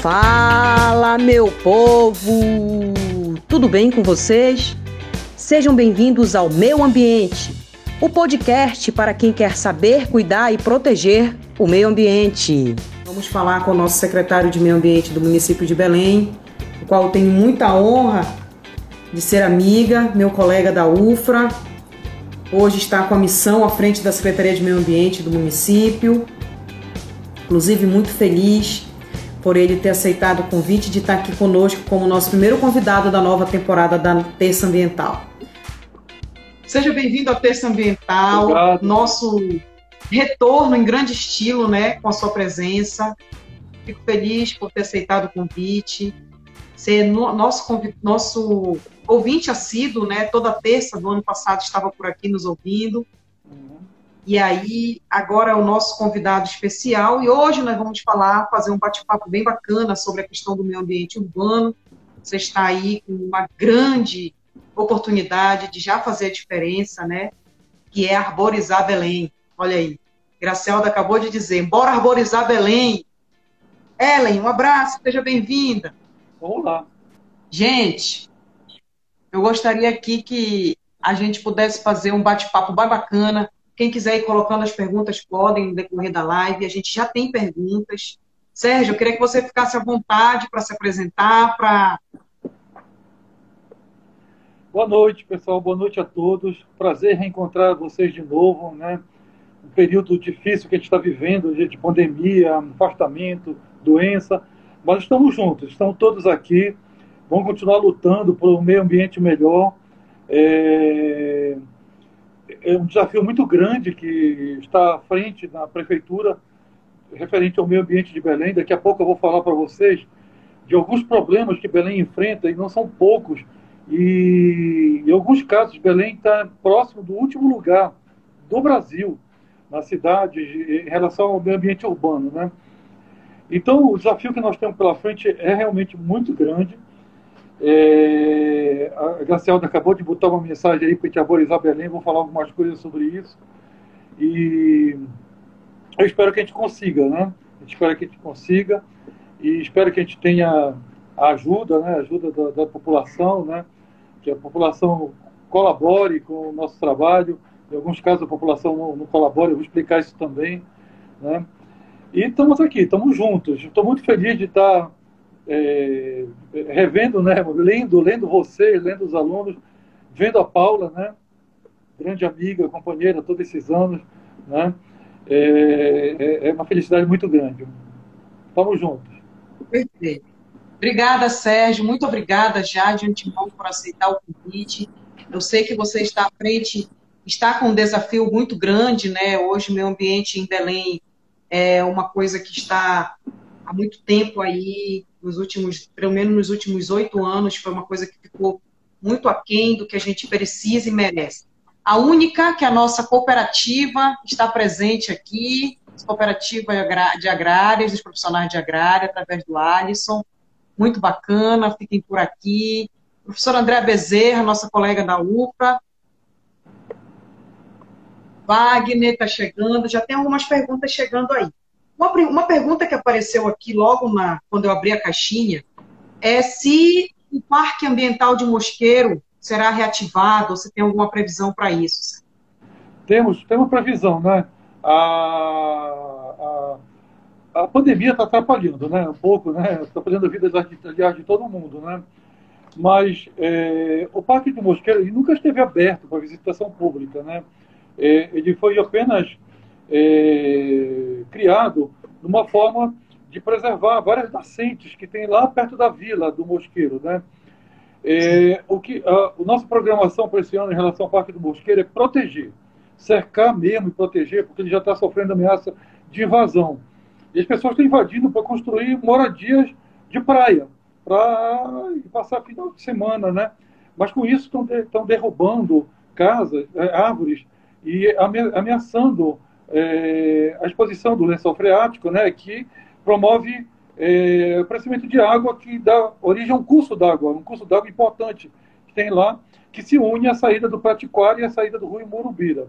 Fala, meu povo! Tudo bem com vocês? Sejam bem-vindos ao Meu Ambiente, o podcast para quem quer saber, cuidar e proteger o meio ambiente. Vamos falar com o nosso secretário de Meio Ambiente do município de Belém, o qual tenho muita honra de ser amiga, meu colega da UFRA. Hoje está com a missão à frente da Secretaria de Meio Ambiente do município. Inclusive, muito feliz por ele ter aceitado o convite de estar aqui conosco como nosso primeiro convidado da nova temporada da Terça Ambiental. Seja bem-vindo ao Terça Ambiental, Obrigado. nosso retorno em grande estilo, né, com a sua presença. Fico feliz por ter aceitado o convite, ser no, nosso, nosso ouvinte assíduo, né, toda terça do ano passado estava por aqui nos ouvindo. E aí, agora é o nosso convidado especial, e hoje nós vamos falar, fazer um bate-papo bem bacana sobre a questão do meio ambiente urbano. Você está aí com uma grande oportunidade de já fazer a diferença, né? Que é arborizar Belém. Olha aí, Gracelda acabou de dizer, bora arborizar Belém. Ellen, um abraço, seja bem-vinda. Vamos lá. Gente, eu gostaria aqui que a gente pudesse fazer um bate-papo bem bacana quem quiser ir colocando as perguntas, podem no decorrer da live. A gente já tem perguntas. Sérgio, eu queria que você ficasse à vontade para se apresentar, para. Boa noite, pessoal. Boa noite a todos. Prazer reencontrar vocês de novo, né? Um período difícil que a gente está vivendo, de pandemia, afastamento, doença, mas estamos juntos, estamos todos aqui. Vamos continuar lutando por um meio ambiente melhor. É é um desafio muito grande que está à frente da prefeitura referente ao meio ambiente de Belém. Daqui a pouco eu vou falar para vocês de alguns problemas que Belém enfrenta e não são poucos. E em alguns casos Belém está próximo do último lugar do Brasil na cidade em relação ao meio ambiente urbano, né? Então o desafio que nós temos pela frente é realmente muito grande. É, a Graciela acabou de botar uma mensagem aí para gente arborizar Belém, vou falar algumas coisas sobre isso. E eu espero que a gente consiga, né? Espera que a gente consiga e espero que a gente tenha a ajuda, né? A ajuda da, da população, né? Que a população colabore com o nosso trabalho. Em alguns casos a população não, não colabora, eu vou explicar isso também, né? E estamos aqui, estamos juntos. Estou muito feliz de estar é, revendo, né, lendo, lendo você, lendo os alunos, vendo a Paula, né, grande amiga, companheira, todos esses anos, né, é, é, é uma felicidade muito grande. Estamos juntos. Perfeito. Obrigada, Sérgio. Muito obrigada já de antemão por aceitar o convite. Eu sei que você está à frente, está com um desafio muito grande, né? Hoje meio ambiente em Belém é uma coisa que está há muito tempo aí nos últimos, pelo menos nos últimos oito anos, foi uma coisa que ficou muito aquém do que a gente precisa e merece. A única que a nossa cooperativa está presente aqui, cooperativa de agrárias, dos profissionais de agrária, através do Alisson, muito bacana, fiquem por aqui. Professor André Bezerra, nossa colega da UPA. Wagner está chegando, já tem algumas perguntas chegando aí. Uma, uma pergunta que apareceu aqui logo na, quando eu abri a caixinha é se o Parque Ambiental de Mosqueiro será reativado, ou se tem alguma previsão para isso. Temos, temos previsão, né? A, a, a pandemia está atrapalhando, né? Um pouco, né? Está atrapalhando a vida, aliás, de todo mundo, né? Mas é, o Parque de Mosqueiro ele nunca esteve aberto para visitação pública, né? É, ele foi apenas é, criado numa forma de preservar várias nascentes que tem lá perto da vila do Mosqueiro, né? É, o que a, a, nossa programação para esse ano em relação ao Parque do Mosqueiro é proteger, cercar mesmo e proteger, porque ele já está sofrendo ameaça de invasão. E as pessoas estão invadindo para construir moradias de praia, para passar final de semana, né? Mas com isso estão de, derrubando casas, é, árvores e ameaçando é, a exposição do lençol freático, né, que promove é, o crescimento de água que dá origem a um curso d'água, um curso d'água importante que tem lá, que se une à saída do Pratiquário e à saída do Rio Morubira.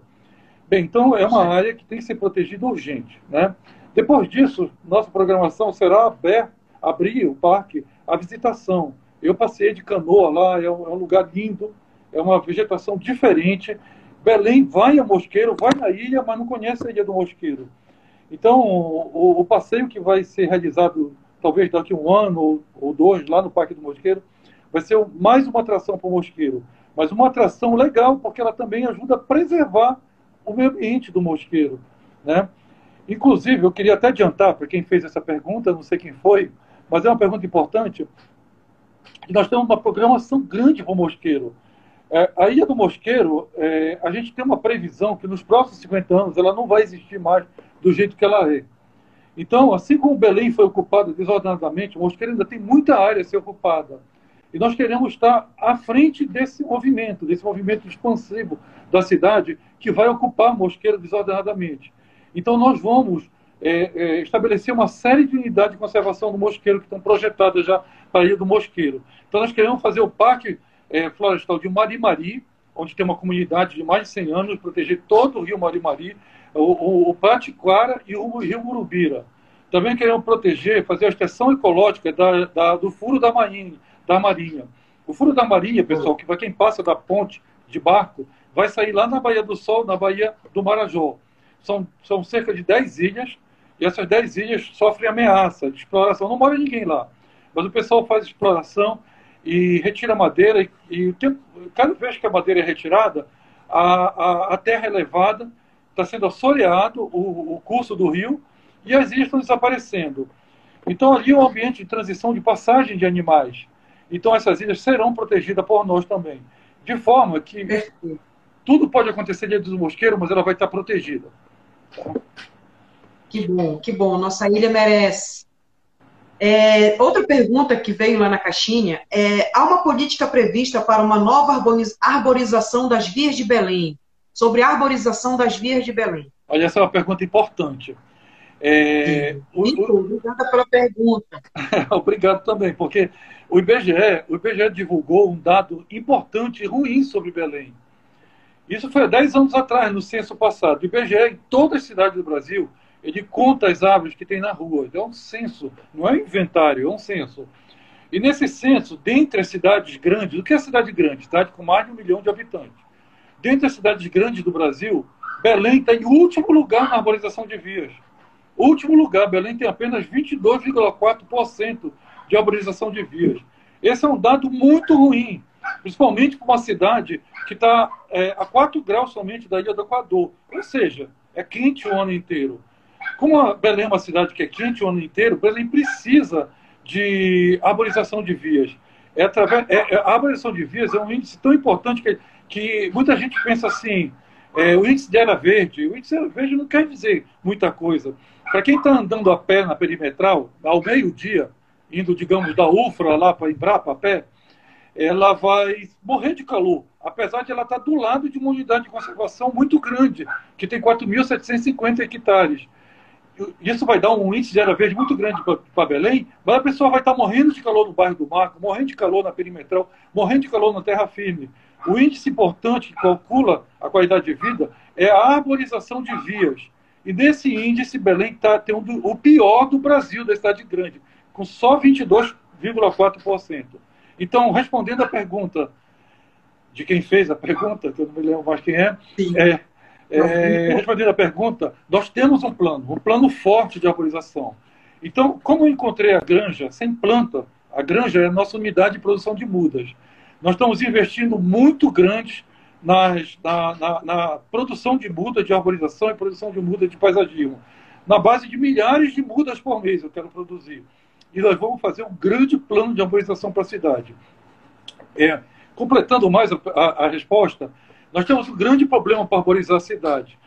Bem, então é uma área que tem que ser protegida urgente. Né? Depois disso, nossa programação será aberta, abrir o parque à visitação. Eu passei de canoa lá, é um, é um lugar lindo, é uma vegetação diferente. Belém vai a Mosqueiro, vai na ilha, mas não conhece a Ilha do Mosqueiro. Então, o, o passeio que vai ser realizado talvez daqui a um ano ou, dois lá no Parque do Mosqueiro, vai ser mais uma atração para o Mosqueiro. Mas uma atração legal, porque ela também ajuda a preservar o meio ambiente do Mosqueiro. Né? Inclusive, eu queria até adiantar para quem fez essa pergunta, não sei quem foi, mas é uma pergunta importante. Nós temos uma programação grande para o Mosqueiro. É, a Ilha do Mosqueiro, é, a gente tem uma previsão que nos próximos 50 anos ela não vai existir mais do jeito que ela é. Então, assim como Belém foi ocupada desordenadamente, o Mosqueiro ainda tem muita área a ser ocupada. E nós queremos estar à frente desse movimento, desse movimento expansivo da cidade que vai ocupar Mosqueiro desordenadamente. Então, nós vamos é, é, estabelecer uma série de unidades de conservação do Mosqueiro que estão projetadas já para a Ilha do Mosqueiro. Então, nós queremos fazer o Parque é, Florestal de Marimari, onde tem uma comunidade de mais de 100 anos, proteger todo o rio Marimari, o, o, o Patiquara e o rio Murubira. Também queremos proteger, fazer a extensão ecológica da, da, do furo da marinha, da Marinha. O furo da Marinha, pessoal, que para quem passa da ponte de barco, vai sair lá na Baía do Sol, na Baía do Marajó. São, são cerca de 10 ilhas, e essas 10 ilhas sofrem ameaça de exploração. Não mora ninguém lá. Mas o pessoal faz exploração e retira madeira, e, e tempo, cada vez que a madeira é retirada, a, a, a terra é levada, está sendo assoreado o, o curso do rio, e as ilhas estão desaparecendo. Então, ali é um ambiente de transição de passagem de animais. Então, essas ilhas serão protegidas por nós também. De forma que tudo pode acontecer dentro do mosqueiro, mas ela vai estar protegida. Que bom, que bom. Nossa ilha merece. É, outra pergunta que veio lá na caixinha é: há uma política prevista para uma nova arborização das vias de Belém? Sobre a arborização das vias de Belém. Olha, essa é uma pergunta importante. É, o, o... Obrigada pela pergunta. Obrigado também, porque o IBGE, o IBGE divulgou um dado importante e ruim sobre Belém. Isso foi há 10 anos atrás, no censo passado. O IBGE, em todas as cidades do Brasil, ele conta as árvores que tem na rua. É um censo, não é um inventário, é um censo. E nesse censo, dentre as cidades grandes, o que é cidade grande? Cidade com mais de um milhão de habitantes. Dentre as cidades grandes do Brasil, Belém está em último lugar na arborização de vias. Último lugar, Belém tem apenas 22,4% de arborização de vias. Esse é um dado muito ruim, principalmente para uma cidade que está é, a 4 graus somente da Ilha do Equador. Ou seja, é quente o ano inteiro. Como a Belém é uma cidade que é quente o ano inteiro, Belém precisa de arborização de vias. É através, é, é, a arborização de vias é um índice tão importante que, que muita gente pensa assim, é, o índice de área verde, o índice de verde não quer dizer muita coisa. Para quem está andando a pé na perimetral, ao meio-dia, indo, digamos, da UFRA lá para Embrapa a pé, ela vai morrer de calor, apesar de ela estar tá do lado de uma unidade de conservação muito grande, que tem 4.750 hectares. Isso vai dar um índice de área verde muito grande para Belém, mas a pessoa vai estar tá morrendo de calor no bairro do Marco, morrendo de calor na perimetral, morrendo de calor na terra firme. O índice importante que calcula a qualidade de vida é a arborização de vias. E nesse índice, Belém está tendo o pior do Brasil, da cidade grande, com só 22,4%. Então, respondendo a pergunta de quem fez a pergunta, que eu não me lembro mais quem é, é, é respondendo a pergunta, nós temos um plano, um plano forte de arborização. Então, como eu encontrei a granja sem planta, a granja é a nossa unidade de produção de mudas. Nós estamos investindo muito grande nas, na, na, na, produção de muda de arborização e produção de muda de paisagismo. Na base de milhares de mudas por mês eu quero produzir. E nós vamos fazer um grande plano de arborização para a cidade. É, completando mais a, a, a, resposta, nós temos um grande problema para arborizar a cidade.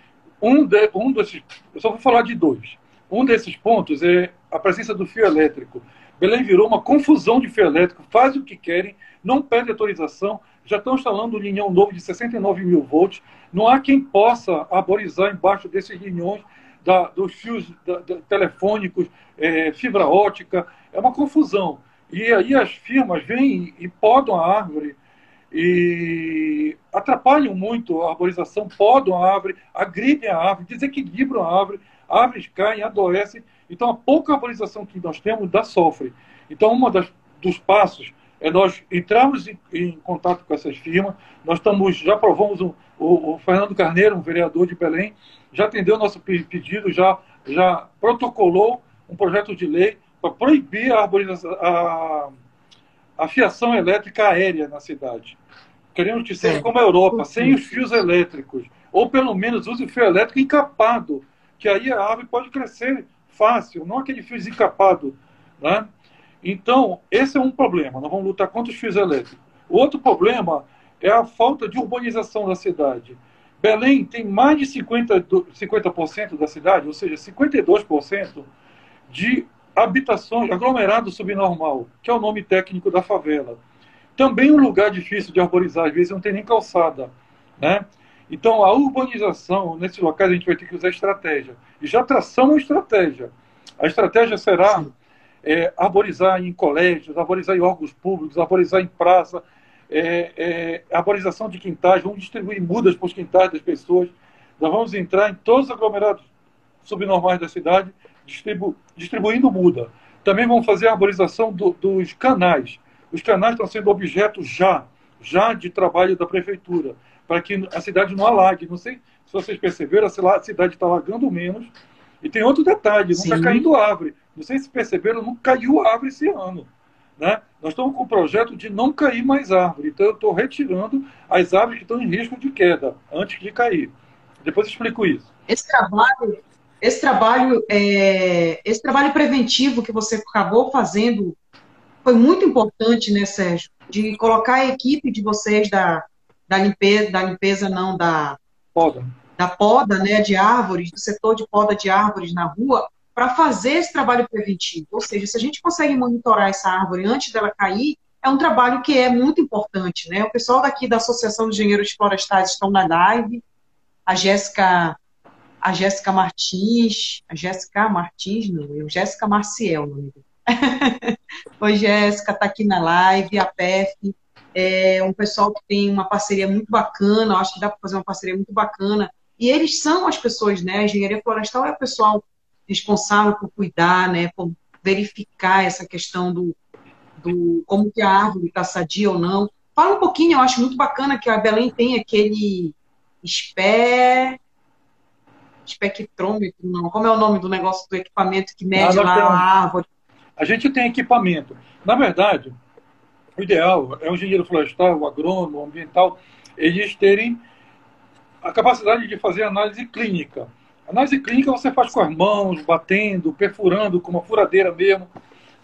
Um, de, um desses, eu só vou falar de dois. Um desses pontos é a presença do fio elétrico. Belém virou uma confusão de fio elétrico, faz o que querem, não pede autorização, já estão instalando um linhão novo de 69 mil volts. Não há quem possa arborizar embaixo desses linhões da, dos fios da, da, telefônicos, é, fibra ótica. É uma confusão. E aí as firmas vêm e podam a árvore e atrapalham muito a arborização, podam a árvore, agridem a árvore, desequilibram a árvore, árvores caem, adoecem. Então, a pouca arborização que nós temos dá sofre. Então, um dos passos é nós entrarmos em, em, contato com essas firmas. Nós estamos, já aprovamos o, o, o, Fernando Carneiro, um vereador de Belém, já atendeu nosso pedido, já, já protocolou um projeto de lei para proibir a, a, a fiação elétrica aérea na cidade. Queremos que seja como a Europa, sem os fios elétricos. Ou pelo menos use o fio elétrico encapado, que aí a árvore pode crescer fácil, não aquele fio desencapado. Né? Então, esse é um problema. Nós vamos lutar contra os fios elétricos. O outro problema é a falta de urbanização da cidade. Belém tem mais de 50%, 50 da cidade, ou seja, 52% de habitações, aglomerado subnormal, que é o nome técnico da favela. Também um lugar difícil de arborizar, às vezes não tem nem calçada. Né? Então, a urbanização, nesses locais, a gente vai ter que usar estratégia. E já traçamos uma estratégia. A estratégia será é, arborizar em colégios, arborizar em órgãos públicos, arborizar em praça, é, é, arborização de quintais, vamos distribuir mudas para os quintais das pessoas. Nós vamos entrar em todos os aglomerados subnormais da cidade, distribu distribuindo muda. Também vamos fazer a arborização do, dos canais. Os canais estão sendo objeto já, já de trabalho da prefeitura, para que a cidade não alague. Não sei se vocês perceberam, a cidade está alagando menos. E tem outro detalhe, não está caindo árvore. Não sei se perceberam, não caiu árvore esse ano. Né? Nós estamos com o projeto de não cair mais árvore. Então, eu estou retirando as árvores que estão em risco de queda antes de cair. Depois eu explico isso. Esse trabalho, esse trabalho, é, esse trabalho preventivo que você acabou fazendo foi muito importante, né, Sérgio? De colocar a equipe de vocês da, da limpeza, da limpeza não, da poda. da poda, né, de árvores, do setor de poda de árvores na rua, para fazer esse trabalho preventivo. Ou seja, se a gente consegue monitorar essa árvore antes dela cair, é um trabalho que é muito importante. Né? O pessoal daqui da Associação de Engenheiros Florestais estão na live, a Jéssica a Jéssica Martins, a Jéssica Martins, não, eu, Jéssica Marciel, não Oi, Jéssica, está aqui na live, a PEF, é um pessoal que tem uma parceria muito bacana, acho que dá para fazer uma parceria muito bacana, e eles são as pessoas, né, a engenharia florestal é o pessoal responsável por cuidar, né, por verificar essa questão do, do como que a árvore está sadia ou não. Fala um pouquinho, eu acho muito bacana que a Belém tem aquele espé espectrômetro, não. Como é o nome do negócio do equipamento que mede ah, lá temos, a árvore? A gente tem equipamento. Na verdade, o ideal é o engenheiro florestal, o agrônomo, o ambiental, eles terem a capacidade de fazer análise clínica. Análise clínica você faz com as mãos, batendo, perfurando com uma furadeira mesmo.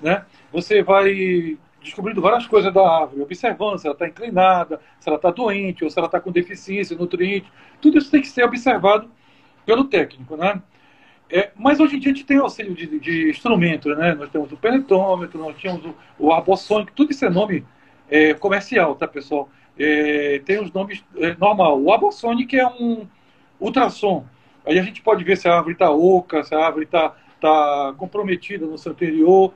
Né? Você vai descobrindo várias coisas da árvore, observando se ela está inclinada, se ela está doente, ou se ela está com deficiência, nutriente. Tudo isso tem que ser observado pelo técnico. Né? É, mas hoje em dia a gente tem auxílio de, de instrumentos, né? Nós temos o penetômetro, nós temos o, o arbossônico, tudo isso é nome é, comercial, tá, pessoal? É, tem os nomes é, normal. O arbossônico é um ultrassom. Aí a gente pode ver se a árvore está oca, se a árvore está tá comprometida no seu interior.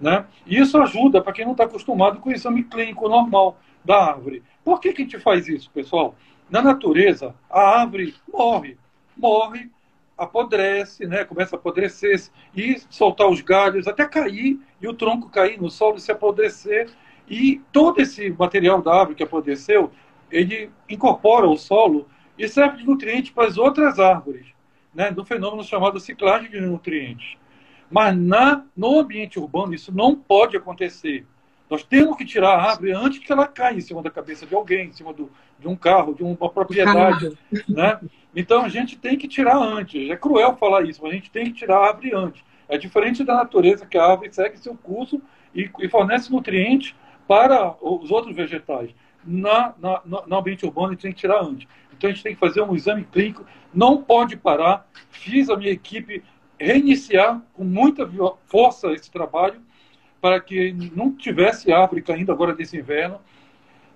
Né? E isso ajuda para quem não está acostumado com o exame clínico normal da árvore. Por que, que a gente faz isso, pessoal? Na natureza, a árvore morre. Morre, apodrece, né? começa a apodrecer e soltar os galhos, até cair e o tronco cair no solo e se apodrecer. E todo esse material da árvore que apodreceu, ele incorpora o solo e serve de nutriente para as outras árvores, né, do fenômeno chamado ciclagem de nutrientes. Mas na, no ambiente urbano isso não pode acontecer. Nós temos que tirar a árvore antes que ela caia em cima da cabeça de alguém, em cima do, de um carro, de uma propriedade. Né? Então a gente tem que tirar antes. É cruel falar isso, mas a gente tem que tirar a árvore antes. É diferente da natureza, que a árvore segue seu curso e, e fornece nutrientes para os outros vegetais. Na, na, no ambiente urbano a gente tem que tirar antes. Então a gente tem que fazer um exame clínico, não pode parar. Fiz a minha equipe reiniciar com muita força esse trabalho para que não tivesse árvore caindo agora desse inverno.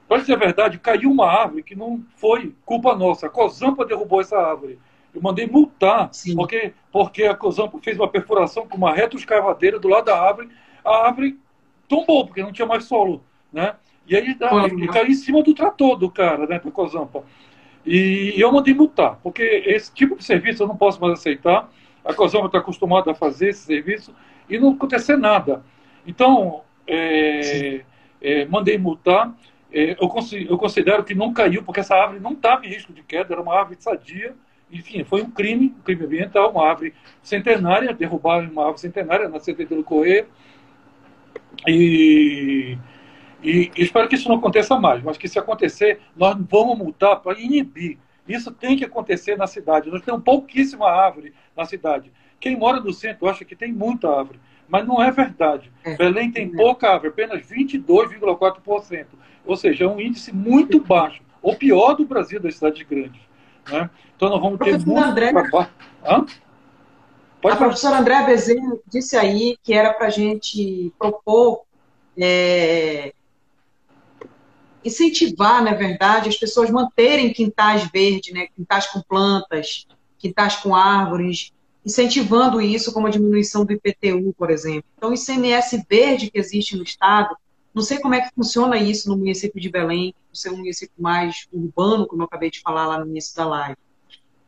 Para dizer a verdade, caiu uma árvore que não foi culpa nossa. A Cozampa derrubou essa árvore. Eu mandei multar, porque, porque a Cozampa fez uma perfuração com uma retroescavadeira do lado da árvore. A árvore tombou, porque não tinha mais solo. Né? E aí caiu em cima do trator do cara, né, da Cozampa. E eu mandei multar, porque esse tipo de serviço eu não posso mais aceitar. a COSOMA está acostumada a fazer esse serviço e não acontecer nada. Então, é, é, mandei multar. É, eu, considero que não caiu, porque essa árvore não estava em risco de queda, era uma árvore sadia. Enfim, foi um crime, um crime ambiental, uma árvore centenária, derrubar uma árvore centenária na CT do Correio. E, e espero que isso não aconteça mais, mas que se acontecer, nós vamos multar para inibir. Isso tem que acontecer na cidade. Nós temos pouquíssima árvore na cidade. Quem mora no centro acha que tem muita árvore, mas não é verdade. É. Belém tem pouca árvore, apenas 22,4%. Ou seja, é um índice muito baixo, o pior do Brasil das cidades grandes. Né? Então nós vamos ter muito André, trabalho. Hã? Pode a professora André Bezerra disse aí que era para a gente propor é, incentivar, na verdade, as pessoas manterem quintais verdes, né, quintais com plantas, quintais com árvores, incentivando isso como a diminuição do IPTU, por exemplo. Então, o ICMS verde que existe no Estado, não sei como é que funciona isso no município de Belém, por ser um município mais urbano, como eu acabei de falar lá no início da live.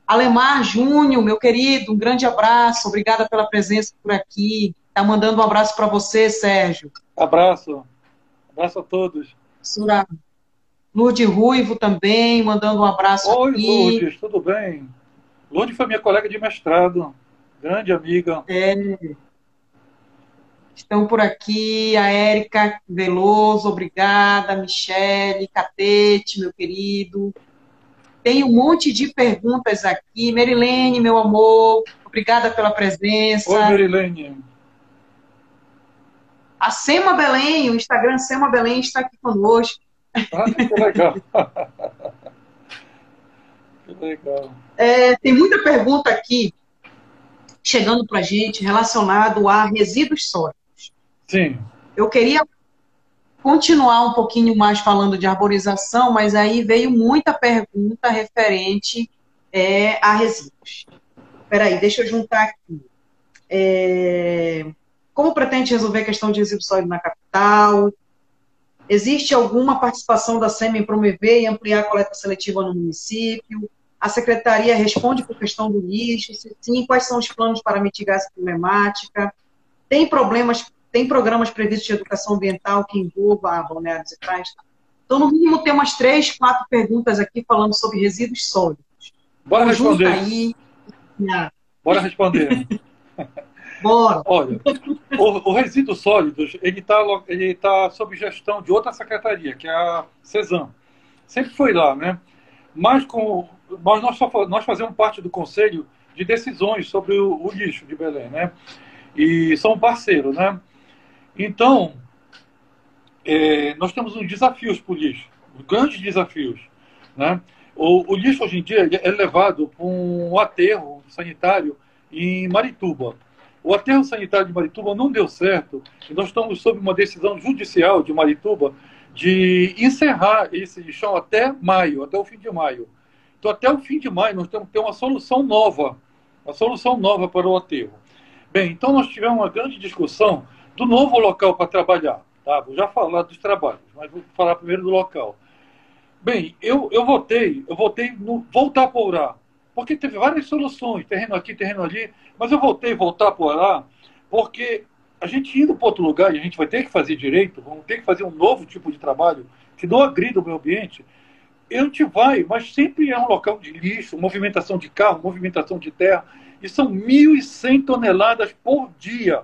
Alemar Júnior, meu querido, um grande abraço, obrigada pela presença por aqui. Está mandando um abraço para você, Sérgio. Abraço. Abraço a todos. Sura. Lourdes Ruivo também, mandando um abraço Oi, aqui. Oi, Lourdes, tudo bem? Lourdes foi minha colega de mestrado, grande amiga. É. Estão por aqui a Érica Veloso, obrigada, Michele, Catete, meu querido. Tem um monte de perguntas aqui. Merilene, meu amor, obrigada pela presença. Oi, Merilene. A Sema Belém, o Instagram Sema Belém está aqui conosco. Ah, que legal. legal. É, tem muita pergunta aqui chegando para a gente relacionado a resíduos sólidos. Sim. Eu queria continuar um pouquinho mais falando de arborização, mas aí veio muita pergunta referente é, a resíduos. Espera aí, deixa eu juntar aqui. É, como pretende resolver a questão de resíduos sólidos na capital? Existe alguma participação da SEMA em promover e ampliar a coleta seletiva no município? A secretaria responde por questão do lixo? Se sim, quais são os planos para mitigar essa problemática? Tem problemas tem programas previstos de educação ambiental que envolva a balneários e praias? Então, no mínimo, tem umas três, quatro perguntas aqui falando sobre resíduos sólidos. Bora responder. Aí... Bora responder. Bora. Olha, o, o resíduo sólidos, ele está ele tá sob gestão de outra secretaria, que é a CESAM. Sempre foi lá, né? Mas, com, nós, só, nós fazemos parte do conselho de decisões sobre o, o lixo de Belém, né? E são parceiros, né? Então, é, nós temos uns desafios para o lixo, grandes desafios. Né? O, o, lixo hoje em dia é levado para um aterro sanitário em Marituba. O aterro sanitário de Marituba não deu certo e nós estamos sob uma decisão judicial de Marituba de encerrar esse lixão até maio, até o fim de maio. Então, até o fim de maio, nós temos que ter uma solução nova, uma solução nova para o aterro. Bem, então nós tivemos uma grande discussão do novo local para trabalhar. Tá? Vou já falar dos trabalhos, mas vou falar primeiro do local. Bem, eu, eu votei, eu votei no voltar para orar, porque teve várias soluções, terreno aqui, terreno ali, mas eu voltei voltar para orar, porque a gente indo para outro lugar e a gente vai ter que fazer direito, vamos ter que fazer um novo tipo de trabalho que não agrida o meio ambiente, gente vai, mas sempre é um local de lixo, movimentação de carro, movimentação de terra, e são 1.100 toneladas por dia.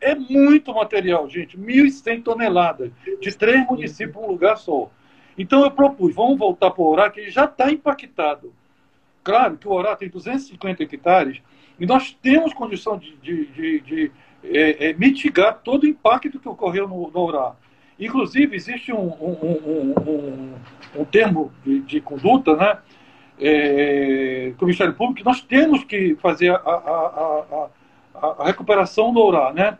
É muito material, gente. 1.100 toneladas de três municípios um lugar só. Então eu propus, vamos voltar para o Orá, que ele já está impactado. Claro que o Orá tem 250 hectares e nós temos condição de, de, de, de é, é, mitigar todo o impacto que ocorreu no, no Orá. Inclusive, existe um, um, um, um termo de, conduta, né? É, com o Ministério Público, que nós temos que fazer a, a, a, a recuperação do Orá, né?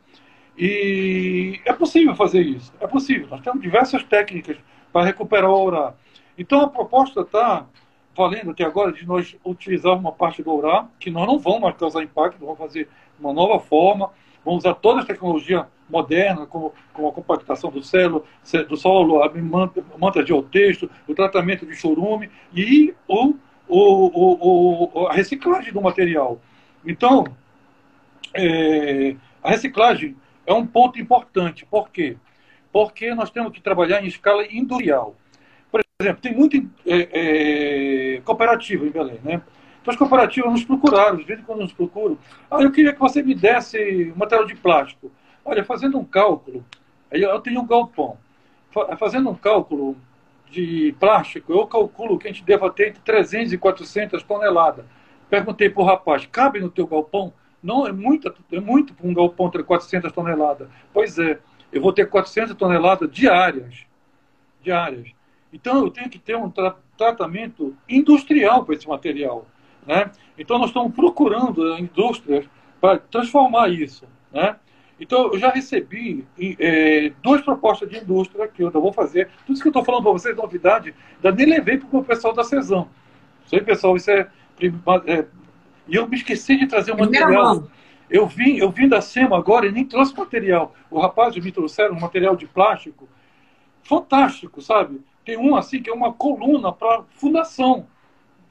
E é possível fazer isso, é possível. Nós temos diversas técnicas para recuperar o orar. Então a proposta está valendo até agora de nós utilizar uma parte do orar, que nós não vamos mais causar impacto, vamos fazer uma nova forma, vamos usar toda a tecnologia moderna, como, como a compactação do solo, do solo, a manta de texto, o tratamento de chorume e o, o, o, a reciclagem do material. Então, é, a reciclagem é um ponto importante. Por quê? Porque nós temos que trabalhar em escala industrial. Por exemplo, tem muita é, é, cooperativa em Belém, né? Então as cooperativas nos procuraram, de vez em quando nos procuram. Ah, eu queria que você me desse material de plástico. Olha, fazendo um cálculo, eu tenho um galpão. Fazendo um cálculo de plástico, eu calculo que a gente deva ter entre 300 e 400 toneladas. Perguntei para o rapaz, cabe no teu galpão? Não, é muito, é muito para um galpão ter 400 toneladas. Pois é, eu vou ter 400 toneladas diárias. Diárias. Então eu tenho que ter um tra tratamento industrial para esse material. Né? Então nós estamos procurando indústrias para transformar isso. Né? Então, eu já recebi é, duas propostas de indústria que eu vou fazer. Tudo isso que eu estou falando para vocês, novidade, ainda nem levei para o pessoal da Cesão. Isso aí, pessoal, isso é, é, E eu me esqueci de trazer o material. Eu vim, eu vim da SEMA agora e nem trouxe material. O rapaz me trouxeram um material de plástico fantástico, sabe? Tem um assim que é uma coluna para fundação.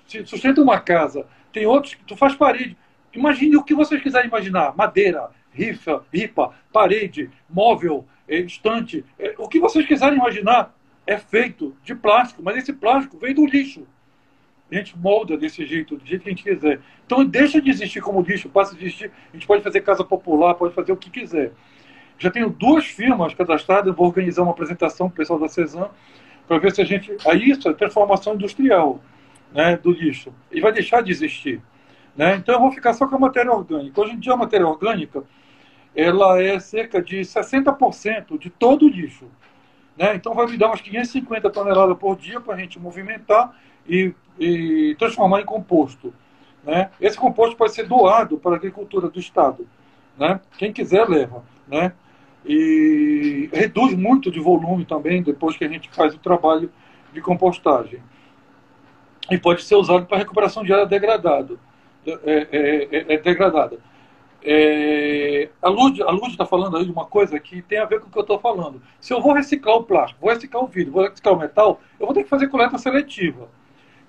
Sustenta uma casa. Tem outros que tu faz parede. Imagine o que vocês quiserem imaginar. Madeira, rifa, ripa, parede, móvel, é, estante, é, o que vocês quiserem imaginar é feito de plástico, mas esse plástico vem do lixo. A gente molda desse jeito, do jeito que a gente quiser. Então deixa de existir como lixo, passa a existir. A gente pode fazer casa popular, pode fazer o que quiser. Já tenho duas firmas cadastradas, vou organizar uma apresentação com o pessoal da Cezan para ver se a gente. Aí isso é transformação industrial né, do lixo. E vai deixar de existir. Né? Então eu vou ficar só com a matéria orgânica. Hoje em dia a matéria orgânica ela é cerca de 60% de todo o lixo. Né? Então vai me dar umas 550 toneladas por dia para a gente movimentar e, e, transformar em composto. Né? Esse composto pode ser doado para a agricultura do Estado. Né? Quem quiser leva. Né? E reduz muito de volume também depois que a gente faz o trabalho de compostagem. E pode ser usado para recuperação de área degradada. É, é, é, é degradada. É, a Luz está falando aí de uma coisa que tem a ver com o que eu estou falando. Se eu vou reciclar o plástico, vou reciclar o vidro, vou reciclar o metal, eu vou ter que fazer coleta seletiva.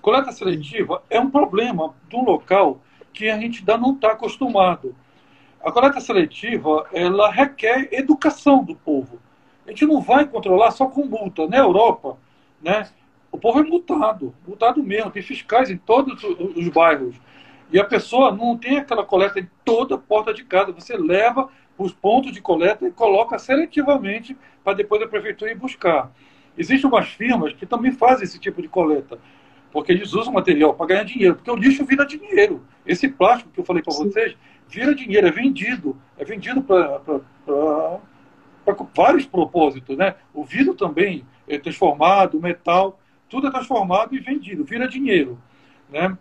Coleta seletiva é um problema de um local que a gente ainda não está acostumado. A coleta seletiva, ela requer educação do povo. A gente não vai controlar só com multa. Na Europa, né, o povo é multado, multado mesmo. Tem fiscais em todos os bairros. E a pessoa não tem aquela coleta em toda a porta de casa. Você leva os pontos de coleta e coloca seletivamente para depois a prefeitura ir buscar. Existem umas firmas que também fazem esse tipo de coleta, porque eles usam material para ganhar dinheiro, porque o lixo vira dinheiro. Esse plástico que eu falei para vocês vira dinheiro, é vendido. É vendido para vários propósitos. Né? O vidro também é transformado, o metal, tudo é transformado e vendido, vira dinheiro. Né?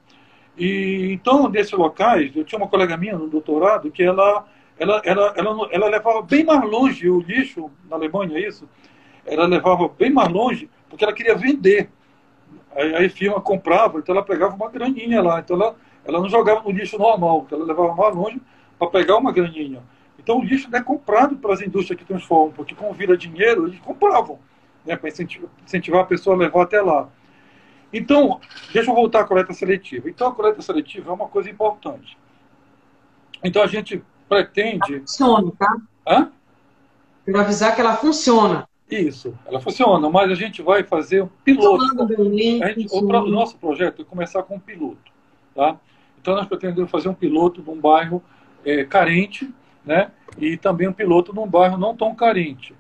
E então, nesses locais, eu tinha uma colega minha no doutorado que ela, ela, ela, ela, ela levava bem mais longe o lixo, na Alemanha, é isso? Ela levava bem mais longe porque ela queria vender. Aí, a firma comprava, então ela pegava uma graninha lá. Então ela, ela não jogava no lixo normal, então ela levava mais longe para pegar uma graninha. Então o lixo não é comprado para as indústrias que transformam, porque como vira dinheiro, eles compravam, né, para incentivar, a pessoa a levar até lá. Então, deixa eu voltar à coleta seletiva. Então, a coleta seletiva é uma coisa importante. Então, a gente pretende. Ela funciona, tá? Hã? Quero avisar que ela funciona. Isso, ela funciona, mas a gente vai fazer um piloto. Gente, o, o, nosso projeto é começar com um piloto. Tá? Então, nós pretendemos fazer um piloto num bairro é, carente, né? e também um piloto num bairro não tão carente.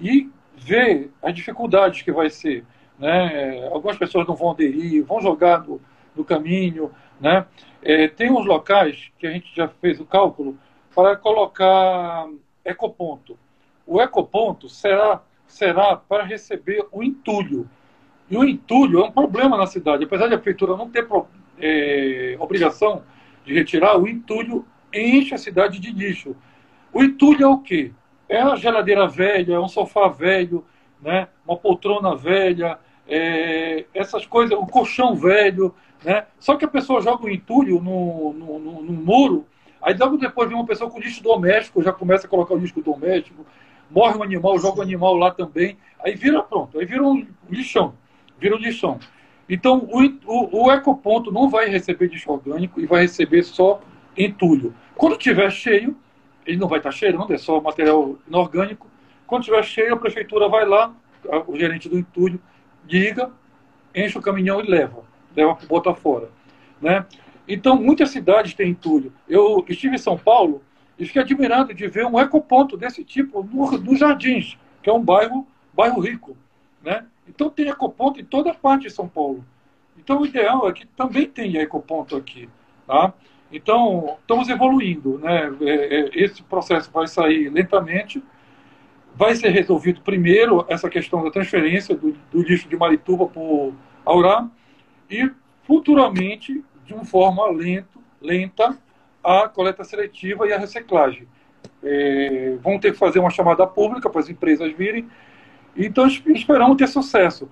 E ver as dificuldades que vai ser né? Algumas pessoas não vão aderir, vão jogar no, caminho. Né? É, tem uns locais que a gente já fez o cálculo para colocar ecoponto. O ecoponto será, será para receber o entulho. E o entulho é um problema na cidade. Apesar de a prefeitura não ter é, obrigação de retirar, o entulho enche a cidade de lixo. O entulho é o quê? É a geladeira velha, é um sofá velho, né? uma poltrona velha, é, essas coisas, o colchão velho, né? Só que a pessoa joga o entulho no, no, no, no muro, aí logo depois vem uma pessoa com lixo doméstico, já começa a colocar o lixo doméstico, morre um animal, joga o animal lá também, aí vira pronto, aí vira um lixão, vira um lixão. Então o, o, o ecoponto não vai receber lixo orgânico e vai receber só entulho. Quando estiver cheio, ele não vai estar cheirando, é só material inorgânico. Quando estiver cheio, a prefeitura vai lá, o gerente do entulho liga, enche o caminhão e leva, leva para botar fora. Né? Então, muitas cidades têm entulho. Eu estive em São Paulo e fiquei admirado de ver um ecoponto desse tipo no, no Jardins, que é um bairro, bairro rico. Né? Então, tem ecoponto em toda parte de São Paulo. Então, o ideal é que também tenha ecoponto aqui. Tá? Então, estamos evoluindo. Né? É, é, esse processo vai sair lentamente. Vai ser resolvido primeiro essa questão da transferência do, do lixo de Marituba para Aurá e futuramente, de uma forma lento, lenta, a coleta seletiva e a reciclagem. É, vão ter que fazer uma chamada pública para as empresas virem. Então, esperamos ter sucesso.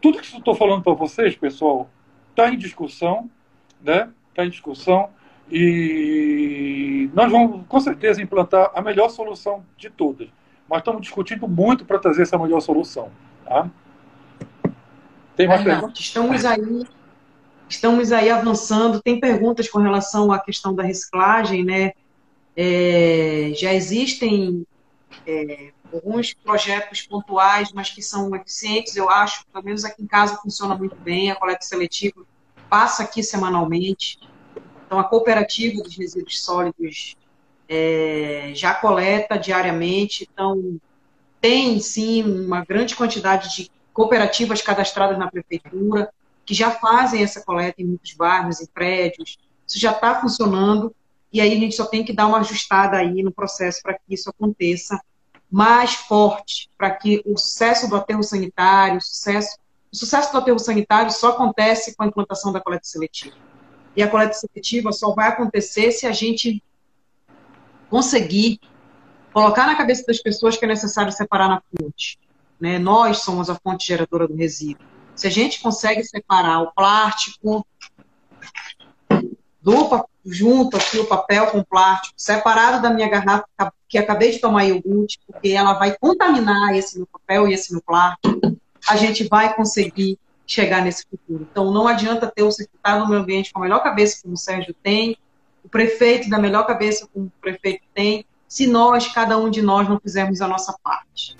Tudo que estou falando para vocês, pessoal, está em discussão, né? Está em discussão e nós vamos com certeza implantar a melhor solução de todas. Mas estamos discutindo muito para trazer essa melhor solução. Tá? Tem mais perguntas? Estamos aí, estamos aí avançando. Tem perguntas com relação à questão da reciclagem, né? É, já existem é, alguns projetos pontuais, mas que são eficientes, eu acho, pelo menos aqui em casa funciona muito bem, a coleta seletiva passa aqui semanalmente. Então, a cooperativa dos resíduos sólidos é, já coleta diariamente, então tem sim uma grande quantidade de cooperativas cadastradas na prefeitura que já fazem essa coleta em muitos bairros, em prédios. Isso já está funcionando e aí a gente só tem que dar uma ajustada aí no processo para que isso aconteça mais forte para que o sucesso do aterro sanitário, o sucesso, o sucesso do aterro sanitário só acontece com a implantação da coleta seletiva. E a coleta seletiva só vai acontecer se a gente conseguir colocar na cabeça das pessoas que é necessário separar na fonte. Né? Nós somos a fonte geradora do resíduo. Se a gente consegue separar o plástico do junto aqui o papel com plástico, separado da minha garrafa que acabei de tomar iogurte, porque ela vai contaminar esse meu papel e esse meu plástico, a gente vai conseguir chegar nesse futuro. Então, não adianta ter o secretário do meio ambiente com a melhor cabeça, como o Sérgio tem, o prefeito da melhor cabeça, como o prefeito tem, se nós, cada um de nós, não fizermos a nossa parte.